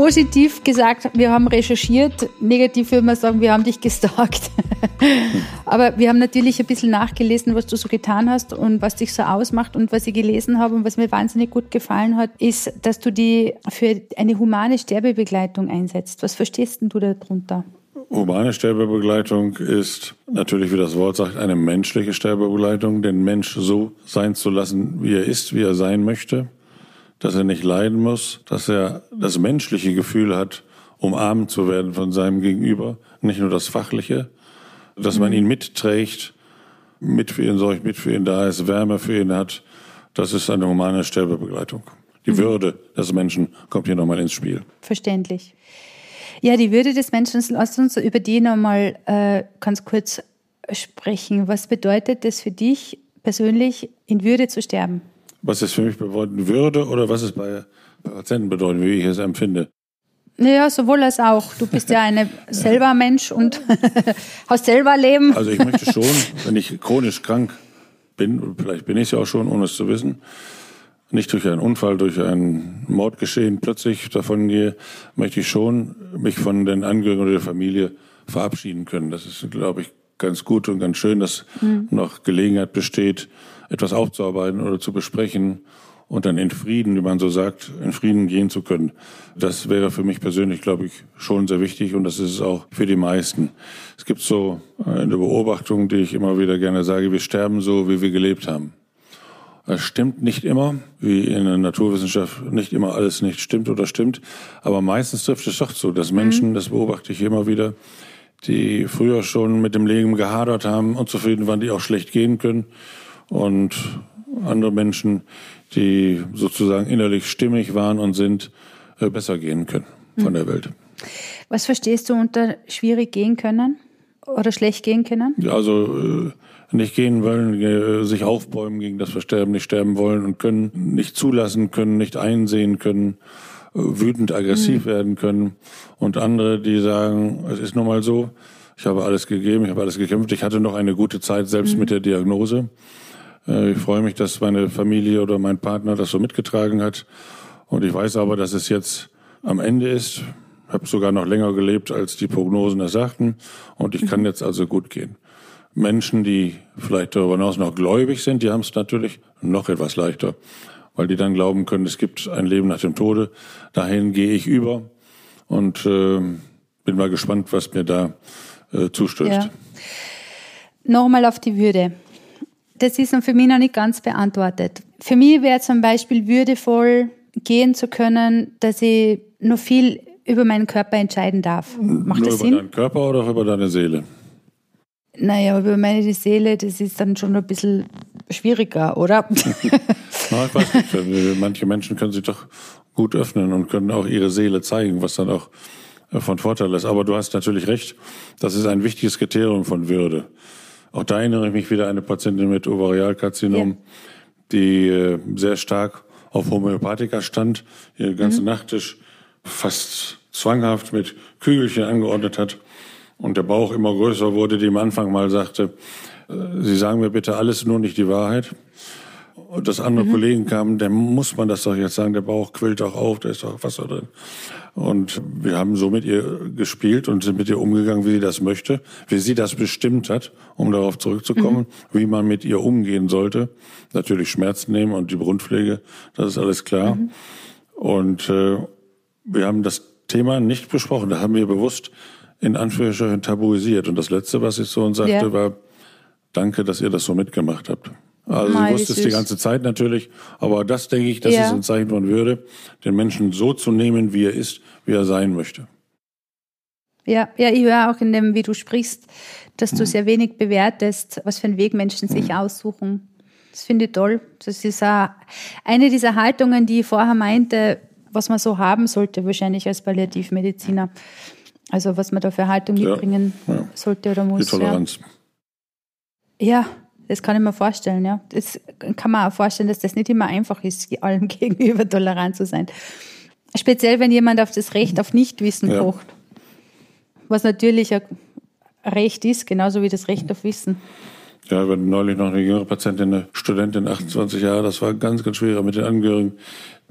B: Positiv gesagt, wir haben recherchiert. Negativ würde man sagen, wir haben dich gestalkt. Aber wir haben natürlich ein bisschen nachgelesen, was du so getan hast und was dich so ausmacht. Und was ich gelesen habe und was mir wahnsinnig gut gefallen hat, ist, dass du die für eine humane Sterbebegleitung einsetzt. Was verstehst denn du darunter?
A: Humane Sterbebegleitung ist natürlich, wie das Wort sagt, eine menschliche Sterbebegleitung, den Mensch so sein zu lassen, wie er ist, wie er sein möchte dass er nicht leiden muss, dass er das menschliche Gefühl hat, umarmt zu werden von seinem Gegenüber, nicht nur das fachliche, dass man ihn mitträgt, mit für ihn sorgt, mit für ihn da ist, Wärme für ihn hat. Das ist eine humane Sterbebegleitung. Die mhm. Würde des Menschen kommt hier nochmal ins Spiel.
B: Verständlich. Ja, die Würde des Menschen, lass uns über die nochmal äh, ganz kurz sprechen. Was bedeutet es für dich persönlich, in Würde zu sterben?
A: Was es für mich bedeuten würde oder was es bei Patienten bedeuten, wie ich es empfinde.
B: Naja, sowohl als auch. Du bist ja eine selber Mensch und hast selber Leben.
A: Also ich möchte schon, wenn ich chronisch krank bin, vielleicht bin ich es ja auch schon, ohne es zu wissen, nicht durch einen Unfall, durch ein Mordgeschehen plötzlich davon gehe, möchte ich schon mich von den Angehörigen oder der Familie verabschieden können. Das ist, glaube ich, ganz gut und ganz schön, dass mhm. noch Gelegenheit besteht, etwas aufzuarbeiten oder zu besprechen und dann in Frieden, wie man so sagt, in Frieden gehen zu können. Das wäre für mich persönlich, glaube ich, schon sehr wichtig und das ist es auch für die meisten. Es gibt so eine Beobachtung, die ich immer wieder gerne sage, wir sterben so, wie wir gelebt haben. Das stimmt nicht immer, wie in der Naturwissenschaft nicht immer alles nicht stimmt oder stimmt, aber meistens trifft es doch zu, dass Menschen, mhm. das beobachte ich immer wieder, die früher schon mit dem Leben gehadert haben, unzufrieden waren, die auch schlecht gehen können und andere Menschen, die sozusagen innerlich stimmig waren und sind, äh, besser gehen können von der Welt.
B: Was verstehst du unter schwierig gehen können oder schlecht gehen können?
A: Also äh, nicht gehen wollen, äh, sich aufbäumen gegen das Versterben, nicht sterben wollen und können, nicht zulassen können, nicht einsehen können, wütend aggressiv mhm. werden können. Und andere, die sagen, es ist nun mal so, ich habe alles gegeben, ich habe alles gekämpft, ich hatte noch eine gute Zeit selbst mhm. mit der Diagnose. Äh, ich freue mich, dass meine Familie oder mein Partner das so mitgetragen hat. Und ich weiß aber, dass es jetzt am Ende ist. Ich habe sogar noch länger gelebt, als die Prognosen es sagten. Und ich kann jetzt also gut gehen. Menschen, die vielleicht darüber hinaus noch gläubig sind, die haben es natürlich noch etwas leichter, weil die dann glauben können, es gibt ein Leben nach dem Tode. Dahin gehe ich über und äh, bin mal gespannt, was mir da äh, zustößt. Ja.
B: Nochmal auf die Würde das ist für mich noch nicht ganz beantwortet. Für mich wäre zum Beispiel würdevoll gehen zu können, dass ich noch viel über meinen Körper entscheiden darf.
A: Macht Nur das Sinn? Über deinen Körper oder über deine Seele?
B: Naja, über meine Seele, das ist dann schon ein bisschen schwieriger, oder?
A: Na, ich weiß nicht. Manche Menschen können sich doch gut öffnen und können auch ihre Seele zeigen, was dann auch äh, von Vorteil ist. Aber du hast natürlich recht, das ist ein wichtiges Kriterium von Würde. Auch da erinnere ich mich wieder an eine Patientin mit Ovarialkarzinom, ja. die äh, sehr stark auf Homöopathika stand, ihr ganzen mhm. Nachttisch fast zwanghaft mit Kügelchen angeordnet hat und der Bauch immer größer wurde, die am Anfang mal sagte, äh, Sie sagen mir bitte alles, nur nicht die Wahrheit. Dass andere mhm. Kollegen kamen, dann muss man das doch jetzt sagen, der Bauch quillt doch auf, da ist doch Wasser drin. Und wir haben so mit ihr gespielt und sind mit ihr umgegangen, wie sie das möchte, wie sie das bestimmt hat, um darauf zurückzukommen, mhm. wie man mit ihr umgehen sollte. Natürlich Schmerzen nehmen und die Brunpflege, das ist alles klar. Mhm. Und äh, wir haben das Thema nicht besprochen. Da haben wir bewusst in Anführungsstrichen tabuisiert. Und das Letzte, was ich so und sagte, ja. war, danke, dass ihr das so mitgemacht habt. Also Mal, sie wusste es die ganze Zeit natürlich, aber das denke ich, das ja. ist ein Zeichen von Würde, den Menschen so zu nehmen, wie er ist, wie er sein möchte.
B: Ja, ja, ich höre auch in dem, wie du sprichst, dass du hm. sehr wenig bewertest, was für einen Weg Menschen sich hm. aussuchen. Das finde ich toll. Das ist eine dieser Haltungen, die ich vorher meinte, was man so haben sollte, wahrscheinlich als Palliativmediziner. Also was man da für Haltung mitbringen ja, ja. sollte oder muss.
A: Die Toleranz.
B: Ja. ja. Das kann ich mir vorstellen, ja. Das kann man auch vorstellen, dass das nicht immer einfach ist, allem gegenüber tolerant zu sein. Speziell, wenn jemand auf das Recht auf Nichtwissen ja. pocht. Was natürlich ein Recht ist, genauso wie das Recht auf Wissen.
A: Ja, wir hatten neulich noch eine jüngere Patientin, eine Studentin, 28 Jahre, das war ganz, ganz schwierig mit den Angehörigen.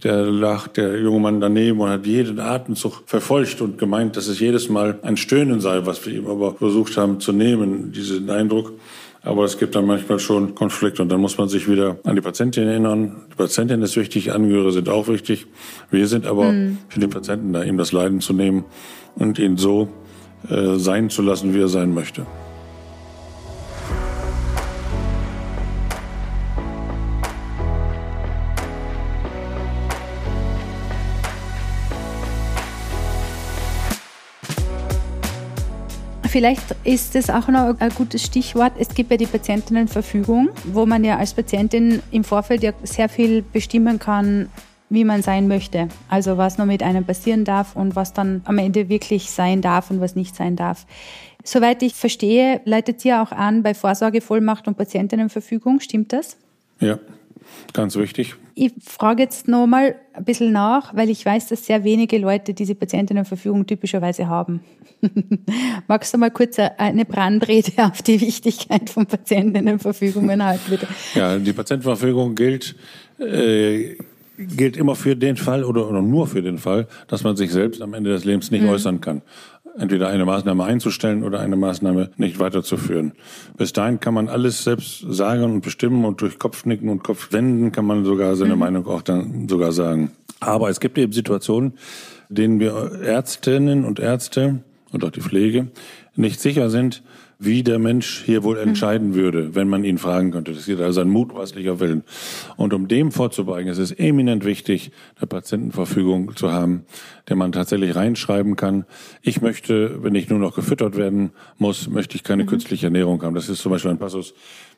A: Der lag, der junge Mann daneben und hat jeden Atemzug verfolgt und gemeint, dass es jedes Mal ein Stöhnen sei, was wir ihm aber versucht haben zu nehmen, diesen Eindruck. Aber es gibt dann manchmal schon Konflikte und dann muss man sich wieder an die Patientin erinnern. Die Patientin ist wichtig, Angehörige sind auch wichtig. Wir sind aber mhm. für den Patienten da, ihm das Leiden zu nehmen und ihn so äh, sein zu lassen, wie er sein möchte.
B: Vielleicht ist es auch noch ein gutes Stichwort. Es gibt ja die Patientinnenverfügung, wo man ja als Patientin im Vorfeld ja sehr viel bestimmen kann, wie man sein möchte. Also was noch mit einem passieren darf und was dann am Ende wirklich sein darf und was nicht sein darf. Soweit ich verstehe, leitet ihr auch an bei Vorsorgevollmacht und Patientinnenverfügung. Stimmt das?
A: Ja, ganz wichtig.
B: Ich frage jetzt nochmal ein bisschen nach, weil ich weiß, dass sehr wenige Leute diese Patientinnenverfügung typischerweise haben. Magst du mal kurz eine Brandrede auf die Wichtigkeit von Patientinnenverfügungen halten, bitte?
A: Ja, die Patientenverfügung gilt, äh, gilt immer für den Fall oder, oder, nur für den Fall, dass man sich selbst am Ende des Lebens nicht mhm. äußern kann entweder eine Maßnahme einzustellen oder eine Maßnahme nicht weiterzuführen. Bis dahin kann man alles selbst sagen und bestimmen und durch Kopfnicken und Kopfwenden kann man sogar seine mhm. Meinung auch dann sogar sagen. Aber es gibt eben Situationen, denen wir Ärztinnen und Ärzte und auch die Pflege nicht sicher sind, wie der Mensch hier wohl entscheiden würde, wenn man ihn fragen könnte. Das ist also ein mutmaßlicher Willen. Und um dem vorzubeugen, ist es eminent wichtig, eine Patientenverfügung zu haben, der man tatsächlich reinschreiben kann. Ich möchte, wenn ich nur noch gefüttert werden muss, möchte ich keine mhm. künstliche Ernährung haben. Das ist zum Beispiel ein Passus,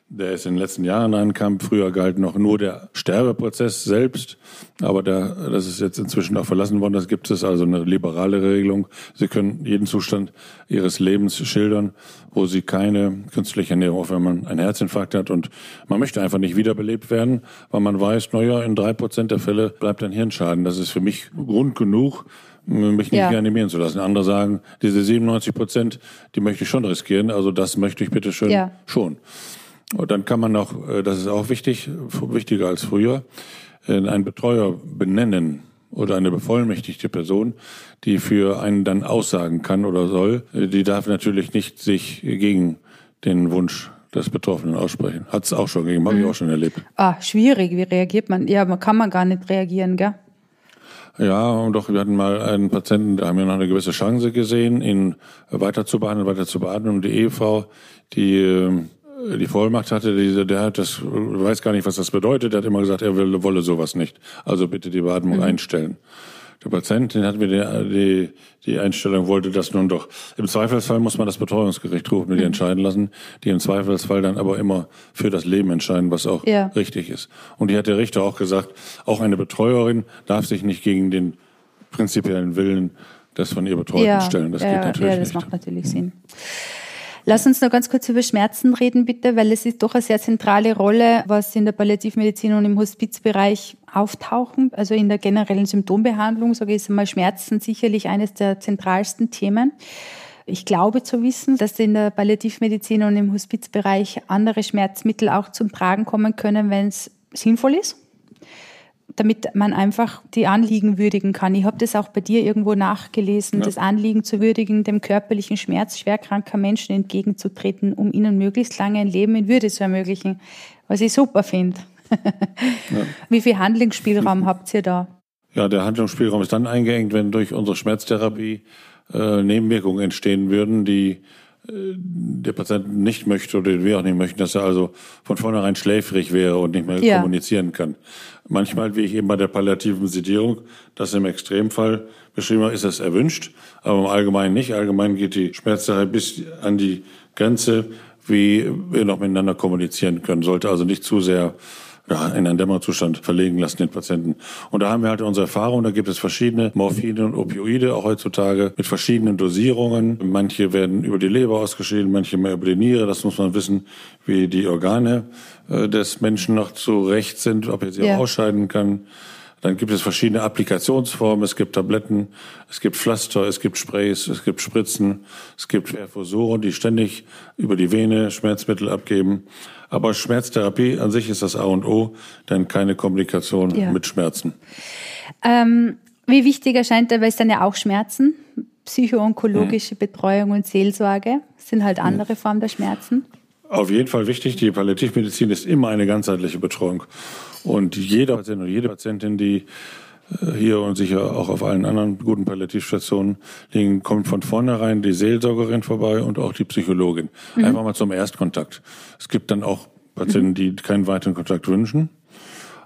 A: der ist in den letzten Jahren ankam. Früher galt noch nur der Sterbeprozess selbst, aber der, das ist jetzt inzwischen auch verlassen worden. Das gibt es also eine liberale Regelung. Sie können jeden Zustand Ihres Lebens schildern, wo Sie keine künstliche Ernährung, auch wenn man einen Herzinfarkt hat und man möchte einfach nicht wiederbelebt werden, weil man weiß, naja, in drei Prozent der Fälle bleibt ein Hirnschaden. Das ist für mich Grund genug, mich nicht ja. reanimieren zu lassen. Andere sagen, diese 97 Prozent, die möchte ich schon riskieren, also das möchte ich bitte schön ja. schon. Und dann kann man noch, äh, das ist auch wichtig, wichtiger als früher, äh, einen Betreuer benennen oder eine bevollmächtigte Person, die für einen dann aussagen kann oder soll. Äh, die darf natürlich nicht sich gegen den Wunsch des Betroffenen aussprechen. Hat es auch schon gegeben, habe ich mhm. auch schon erlebt.
B: Ah, schwierig. Wie reagiert man? Ja, man kann man gar nicht reagieren, gell?
A: Ja, und doch, wir hatten mal einen Patienten, da haben wir noch eine gewisse Chance gesehen, ihn weiter zu behandeln, weiter zu beatmen. Und die Ehefrau, die die Vollmacht hatte, der hat das, weiß gar nicht, was das bedeutet, der hat immer gesagt, er will, wolle sowas nicht. Also bitte die Beatmung mhm. einstellen. Der Patient, den hat mir die, die, die Einstellung, wollte das nun doch. Im Zweifelsfall muss man das Betreuungsgericht rufen und die mhm. entscheiden lassen, die im Zweifelsfall dann aber immer für das Leben entscheiden, was auch ja. richtig ist. Und die hat der Richter auch gesagt, auch eine Betreuerin darf sich nicht gegen den prinzipiellen Willen des von ihr Betreuten ja. stellen. Das ja, geht natürlich nicht. Ja,
B: das nicht. macht natürlich Sinn. Lass uns noch ganz kurz über Schmerzen reden, bitte, weil es ist doch eine sehr zentrale Rolle, was in der Palliativmedizin und im Hospizbereich auftauchen. Also in der generellen Symptombehandlung, sage ich jetzt einmal, Schmerzen sicherlich eines der zentralsten Themen. Ich glaube zu wissen, dass in der Palliativmedizin und im Hospizbereich andere Schmerzmittel auch zum Tragen kommen können, wenn es sinnvoll ist damit man einfach die Anliegen würdigen kann. Ich habe das auch bei dir irgendwo nachgelesen, ja. das Anliegen zu würdigen, dem körperlichen Schmerz schwerkranker Menschen entgegenzutreten, um ihnen möglichst lange ein Leben in Würde zu ermöglichen, was ich super finde. ja. Wie viel Handlungsspielraum habt ihr da?
A: Ja, der Handlungsspielraum ist dann eingeengt, wenn durch unsere Schmerztherapie äh, Nebenwirkungen entstehen würden, die der Patient nicht möchte oder wir auch nicht möchten, dass er also von vornherein schläfrig wäre und nicht mehr ja. kommunizieren kann. Manchmal, wie ich eben bei der palliativen Sedierung, das im Extremfall beschrieben habe, ist das erwünscht, aber im Allgemeinen nicht. Allgemein geht die Schmerzsache bis an die Grenze, wie wir noch miteinander kommunizieren können. Sollte also nicht zu sehr ja, in einen Dämmerzustand verlegen lassen, den Patienten. Und da haben wir halt unsere Erfahrung, da gibt es verschiedene Morphine und Opioide, auch heutzutage mit verschiedenen Dosierungen. Manche werden über die Leber ausgeschieden, manche mehr über die Niere. Das muss man wissen, wie die Organe äh, des Menschen noch zurecht sind, ob er sie ja. auch ausscheiden kann. Dann gibt es verschiedene Applikationsformen. Es gibt Tabletten, es gibt Pflaster, es gibt Sprays, es gibt Spritzen, es gibt Perfusoren, die ständig über die Vene Schmerzmittel abgeben. Aber Schmerztherapie an sich ist das A und O, denn keine Komplikation ja. mit Schmerzen.
B: Ähm, wie wichtig erscheint dabei ist dann ja auch Schmerzen, psychoonkologische mhm. Betreuung und Seelsorge sind halt andere Formen der Schmerzen.
A: Auf jeden Fall wichtig. Die Palliativmedizin ist immer eine ganzheitliche Betreuung. Und jeder Patient und jede Patientin, die hier und sicher auch auf allen anderen guten Palliativstationen liegen, kommt von vornherein die Seelsorgerin vorbei und auch die Psychologin. Mhm. Einfach mal zum Erstkontakt. Es gibt dann auch Patienten, die keinen weiteren Kontakt wünschen.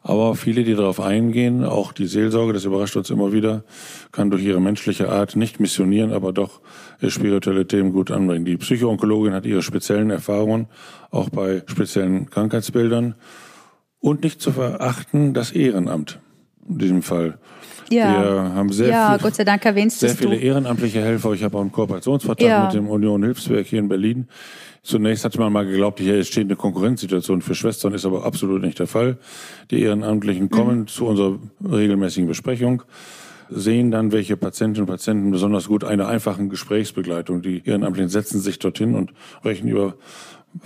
A: Aber viele, die darauf eingehen, auch die Seelsorge, das überrascht uns immer wieder, kann durch ihre menschliche Art nicht missionieren, aber doch spirituelle Themen gut anbringen. Die Psychoonkologin hat ihre speziellen Erfahrungen, auch bei speziellen Krankheitsbildern. Und nicht zu verachten das Ehrenamt in diesem Fall. Ja. Wir haben sehr,
B: ja, viel, Gott sei Dank erwähnst
A: sehr viele du. ehrenamtliche Helfer. Ich habe auch einen Kooperationsvertrag ja. mit dem Union Hilfswerk hier in Berlin. Zunächst hatte man mal geglaubt, hier entsteht eine Konkurrenzsituation für Schwestern, ist aber absolut nicht der Fall. Die Ehrenamtlichen kommen mhm. zu unserer regelmäßigen Besprechung sehen dann, welche Patientinnen und Patienten besonders gut eine einfachen Gesprächsbegleitung. Die Ehrenamtlichen setzen sich dorthin und sprechen über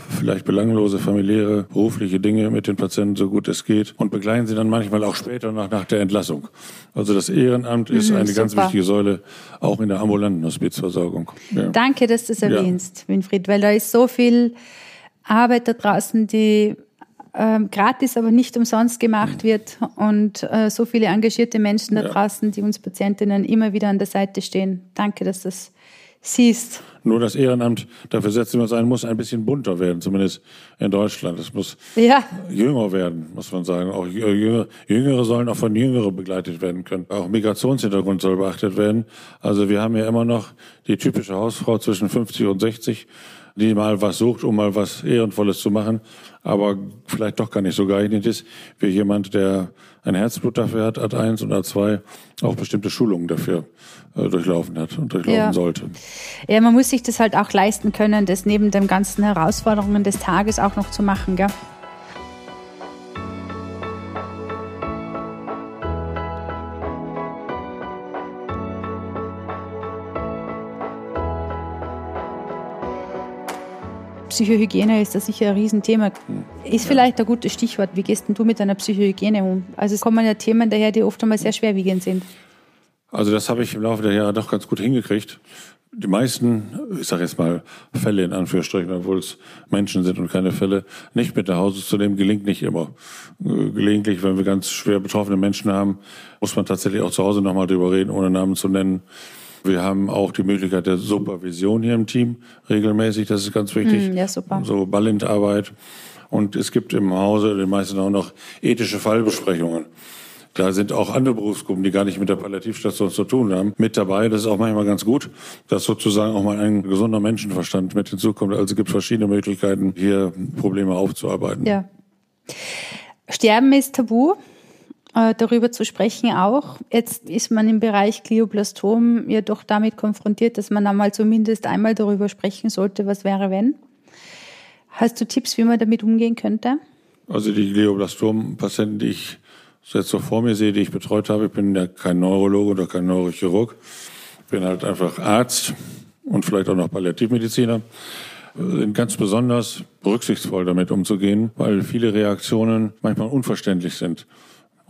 A: vielleicht belanglose familiäre, berufliche Dinge mit den Patienten so gut es geht und begleiten sie dann manchmal auch später nach, nach der Entlassung. Also das Ehrenamt ist mhm, eine super. ganz wichtige Säule auch in der ambulanten Hospizversorgung.
B: Ja. Danke, dass du es erwähnst, ja. Winfried, weil da ist so viel Arbeit da draußen, die ähm, gratis, aber nicht umsonst gemacht mhm. wird und äh, so viele engagierte Menschen da ja. draußen, die uns Patientinnen immer wieder an der Seite stehen. Danke, dass du das siehst.
A: Nur das Ehrenamt, dafür setzen wir uns ein, muss ein bisschen bunter werden, zumindest in Deutschland. Es muss
B: ja.
A: jünger werden, muss man sagen. Auch Jüngere, Jüngere sollen auch von Jüngeren begleitet werden können. Auch Migrationshintergrund soll beachtet werden. Also wir haben ja immer noch die typische Hausfrau zwischen 50 und 60, die mal was sucht, um mal was Ehrenvolles zu machen, aber vielleicht doch gar nicht so geeignet ist, wie jemand, der ein Herzblut dafür hat, A1 und A2, auch bestimmte Schulungen dafür äh, durchlaufen hat und durchlaufen ja. sollte.
B: Ja, man muss sich das halt auch leisten können, das neben den ganzen Herausforderungen des Tages auch noch zu machen, gell? Psychohygiene ist da sicher ein Riesenthema. Ist vielleicht ein gutes Stichwort. Wie gehst denn du mit deiner Psychohygiene um? Also es kommen ja Themen daher, die oft einmal sehr schwerwiegend sind.
A: Also das habe ich im Laufe der Jahre doch ganz gut hingekriegt. Die meisten, ich sage jetzt mal Fälle in Anführungsstrichen, obwohl es Menschen sind und keine Fälle, nicht mit nach Hause zu nehmen, gelingt nicht immer. Gelegentlich, wenn wir ganz schwer betroffene Menschen haben, muss man tatsächlich auch zu Hause nochmal drüber reden, ohne Namen zu nennen. Wir haben auch die Möglichkeit der Supervision hier im Team regelmäßig. Das ist ganz wichtig.
B: Mm, ja, super.
A: So Ballintarbeit. Und es gibt im Hause den meisten auch noch ethische Fallbesprechungen. Da sind auch andere Berufsgruppen, die gar nicht mit der Palliativstation zu tun haben, mit dabei. Das ist auch manchmal ganz gut, dass sozusagen auch mal ein gesunder Menschenverstand mit hinzukommt. Also es gibt verschiedene Möglichkeiten, hier Probleme aufzuarbeiten.
B: Ja. Sterben ist tabu äh, darüber zu sprechen auch. Jetzt ist man im Bereich Glioblastom ja doch damit konfrontiert, dass man einmal zumindest einmal darüber sprechen sollte, was wäre, wenn. Hast du Tipps, wie man damit umgehen könnte?
A: Also die Glioblastom-Patienten, die ich jetzt so vor mir sehe, die ich betreut habe, ich bin ja kein Neurologe oder kein Neurochirurg, bin halt einfach Arzt und vielleicht auch noch Palliativmediziner. sind ganz besonders rücksichtsvoll damit umzugehen, weil viele Reaktionen manchmal unverständlich sind.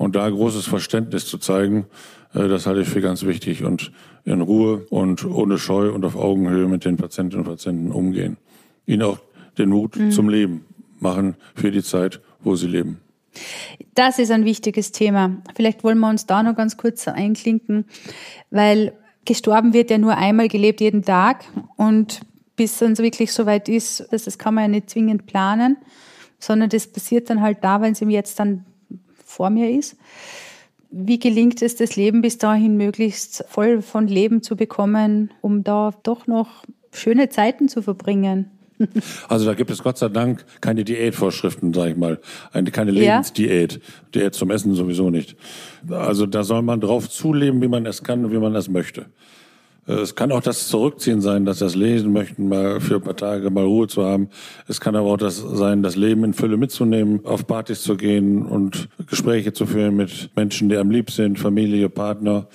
A: Und da großes Verständnis zu zeigen, äh, das halte ich für ganz wichtig und in Ruhe und ohne Scheu und auf Augenhöhe mit den Patientinnen und Patienten umgehen. Ihnen auch den Mut mhm. zum Leben machen für die Zeit, wo sie leben.
B: Das ist ein wichtiges Thema. Vielleicht wollen wir uns da noch ganz kurz einklinken, weil gestorben wird ja nur einmal gelebt jeden Tag und bis es wirklich so weit ist, das, das kann man ja nicht zwingend planen, sondern das passiert dann halt da, wenn es ihm jetzt dann vor mir ist. Wie gelingt es, das Leben bis dahin möglichst voll von Leben zu bekommen, um da doch noch schöne Zeiten zu verbringen?
A: Also da gibt es Gott sei Dank keine Diätvorschriften, sage ich mal, eine, keine Lebensdiät. Ja. Diät zum Essen sowieso nicht. Also da soll man drauf zuleben, wie man es kann und wie man es möchte. Es kann auch das Zurückziehen sein, dass das Lesen möchten, mal für ein paar Tage mal Ruhe zu haben. Es kann aber auch das sein, das Leben in Fülle mitzunehmen, auf Partys zu gehen und Gespräche zu führen mit Menschen, die am lieb sind, Familie, Partner.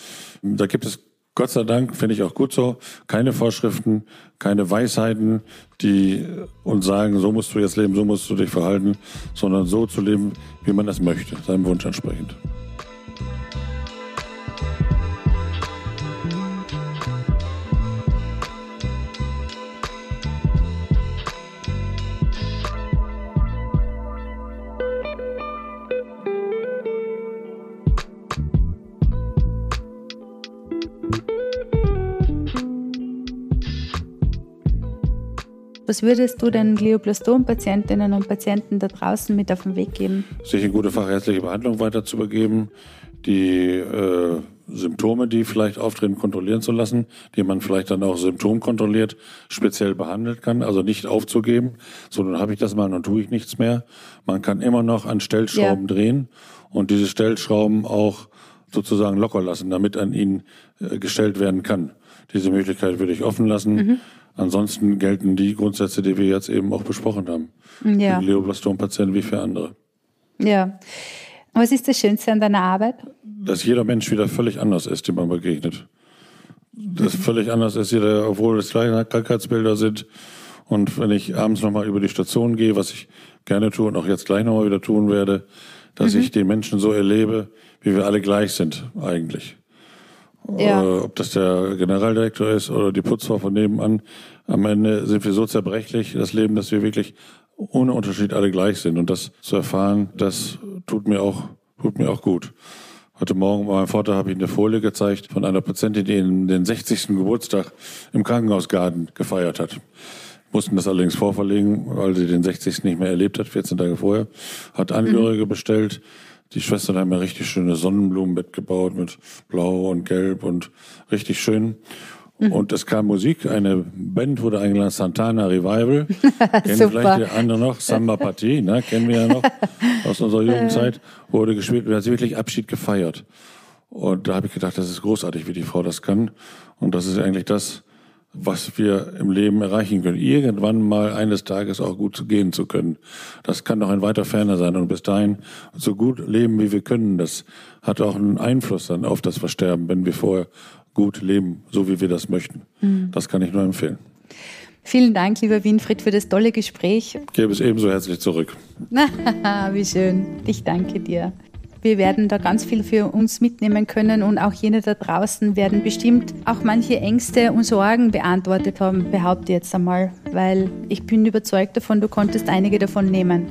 A: Da gibt es Gott sei Dank, finde ich auch gut so, keine Vorschriften, keine Weisheiten, die uns sagen, so musst du jetzt leben, so musst du dich verhalten, sondern so zu leben, wie man das möchte, seinem Wunsch entsprechend.
B: Was würdest du den Glioblastom-Patientinnen und Patienten da draußen mit auf den Weg geben?
A: Sich in gute fachärztliche Behandlung weiterzubegeben, die äh, Symptome, die vielleicht auftreten, kontrollieren zu lassen, die man vielleicht dann auch symptomkontrolliert speziell behandeln kann, also nicht aufzugeben, so dann habe ich das mal und tue ich nichts mehr. Man kann immer noch an Stellschrauben ja. drehen und diese Stellschrauben auch sozusagen locker lassen, damit an ihn äh, gestellt werden kann. Diese Möglichkeit würde ich offen lassen. Mhm. Ansonsten gelten die Grundsätze, die wir jetzt eben auch besprochen haben. Ja. Für Glioblastom-Patienten wie für andere.
B: Ja. Was ist das Schönste an deiner Arbeit?
A: Dass jeder Mensch wieder völlig anders ist, dem man begegnet. Das völlig anders ist jeder, obwohl es gleiche Krankheitsbilder sind. Und wenn ich abends nochmal über die Station gehe, was ich gerne tue und auch jetzt gleich nochmal wieder tun werde, dass mhm. ich den Menschen so erlebe, wie wir alle gleich sind eigentlich. Ja. Äh, ob das der Generaldirektor ist oder die Putzfrau von nebenan. Am Ende sind wir so zerbrechlich, das Leben, dass wir wirklich ohne Unterschied alle gleich sind. Und das zu erfahren, das tut mir auch, tut mir auch gut. Heute Morgen bei meinem Vater habe ich eine Folie gezeigt von einer Patientin, die den 60. Geburtstag im Krankenhausgarten gefeiert hat. Mussten das allerdings vorverlegen, weil sie den 60. nicht mehr erlebt hat, 14 Tage vorher. Hat Angehörige mhm. bestellt, die Schwestern haben ja richtig schöne Sonnenblumenbett gebaut mit Blau und Gelb und richtig schön. Mhm. Und es kam Musik, eine Band wurde eingeladen, Santana Revival. kennen vielleicht die andere noch, Samba Party, ne, kennen wir ja noch aus unserer Jugendzeit, wurde gespielt und hat sie wirklich Abschied gefeiert. Und da habe ich gedacht, das ist großartig, wie die Frau das kann. Und das ist eigentlich das, was wir im Leben erreichen können. Irgendwann mal eines Tages auch gut gehen zu können. Das kann doch ein weiter Ferner sein. Und bis dahin so gut leben, wie wir können, das hat auch einen Einfluss dann auf das Versterben, wenn wir vorher gut leben, so wie wir das möchten. Mhm. Das kann ich nur empfehlen.
B: Vielen Dank, lieber Winfried, für das tolle Gespräch.
A: Ich gebe es ebenso herzlich zurück.
B: wie schön. Ich danke dir. Wir werden da ganz viel für uns mitnehmen können und auch jene da draußen werden bestimmt auch manche Ängste und Sorgen beantwortet haben, behaupte jetzt einmal, weil ich bin überzeugt davon, du konntest einige davon nehmen.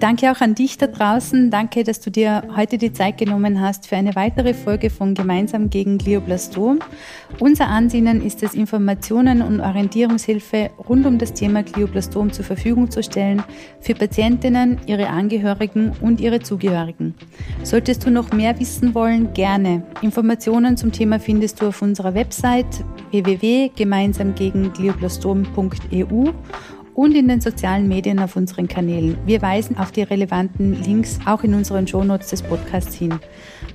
B: Danke auch an dich da draußen. Danke, dass du dir heute die Zeit genommen hast für eine weitere Folge von Gemeinsam gegen Glioblastom. Unser Ansinnen ist es, Informationen und Orientierungshilfe rund um das Thema Glioblastom zur Verfügung zu stellen für Patientinnen, ihre Angehörigen und ihre Zugehörigen. Solltest du noch mehr wissen wollen, gerne. Informationen zum Thema findest du auf unserer Website www.gemeinsamgegenglioblastom.eu und in den sozialen Medien auf unseren Kanälen. Wir weisen auf die relevanten Links auch in unseren Shownotes des Podcasts hin.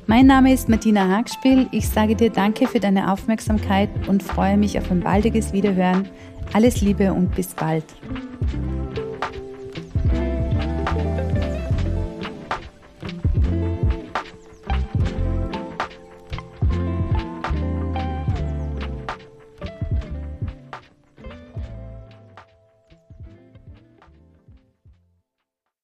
B: Mein Name ist Martina Hagspiel. Ich sage dir danke für deine Aufmerksamkeit und freue mich auf ein baldiges Wiederhören. Alles Liebe und bis bald.